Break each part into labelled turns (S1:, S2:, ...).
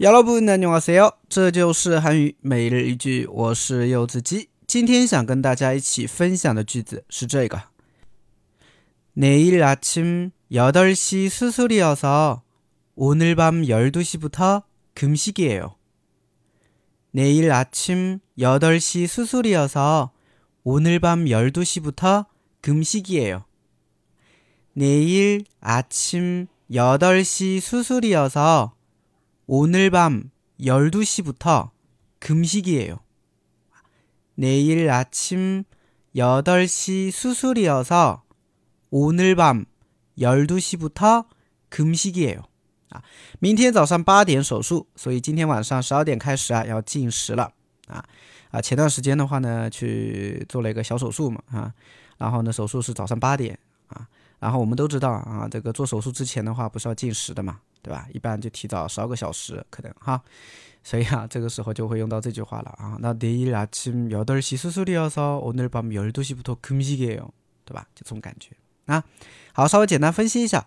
S1: 여러분 안녕하세요. 这就是韩语每日一句我是柚子鸡今天想跟大家一起分享的句子是这个 내일 아침 8시 수술이어서 오늘 밤 12시부터 금식이에요. 내일 아침 8시 수술이어서 오늘 밤 12시부터 금식이에요. 내일 아침 8시 수술이어서 오늘 밤 12시부터 금식이에요. 내일 아침 8시 수술이어서 오늘 밤 12시부터 금식이에요. 啊，明天早上八点手术，所以今天晚上十二点开始啊，要进食了啊啊！前段时间的话呢，去做了一个小手术嘛啊，然后呢，手术是早上八点啊，然后我们都知道啊，这个做手术之前的话不是要进食的嘛， 对吧？一般就提早十二个小时可能哈，所以啊，这个时候就会用到这句话了啊。那내일아침여덟시수술이어서오늘밤열두시부터금식이에요对吧？就这种感觉啊。好，稍微简单分析一下，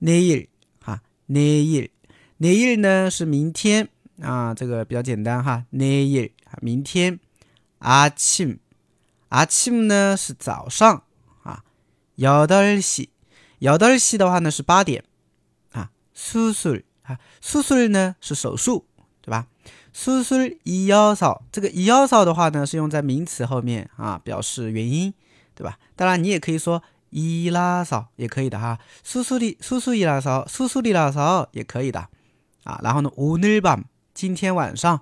S1: 내일 내일 내일呢是明天啊，这个比较简单哈。내일明天，아침아침呢是早上啊。여덟시여덟시的话呢是八点啊。 수술啊，수술呢是手术，对吧？수술이어 서， 这个이어서的话呢是用在名词后面啊，表示原因，对吧？当然你也可以说。伊拉嫂也可以的哈，叔叔的叔叔伊拉嫂，叔叔的拉嫂也可以的啊。然后呢，오늘 밤， 今天晚上，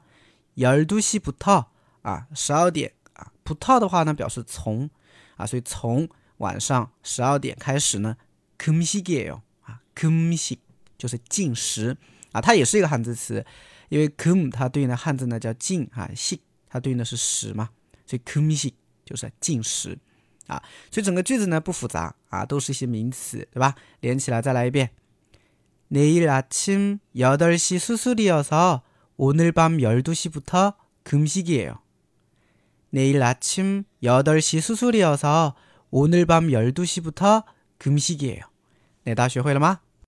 S1: 열두시부터啊，十二点啊，부터的话呢表示从啊，所以从晚上十二点开始呢，금식이에요啊，금식 就是进食啊，它也是一个汉字词，因为금它对应的汉字呢叫进啊，식它对应的是食嘛，所以금식就是进食。啊，所以整个句子呢不复杂啊，都是一些名词，对吧？连起来再来一遍。내일아침여덟시수술이어서오늘밤열두시부터금식이에요내일아침여덟시수술이어서오늘밤12시부터금식이에요。那大家学会了吗？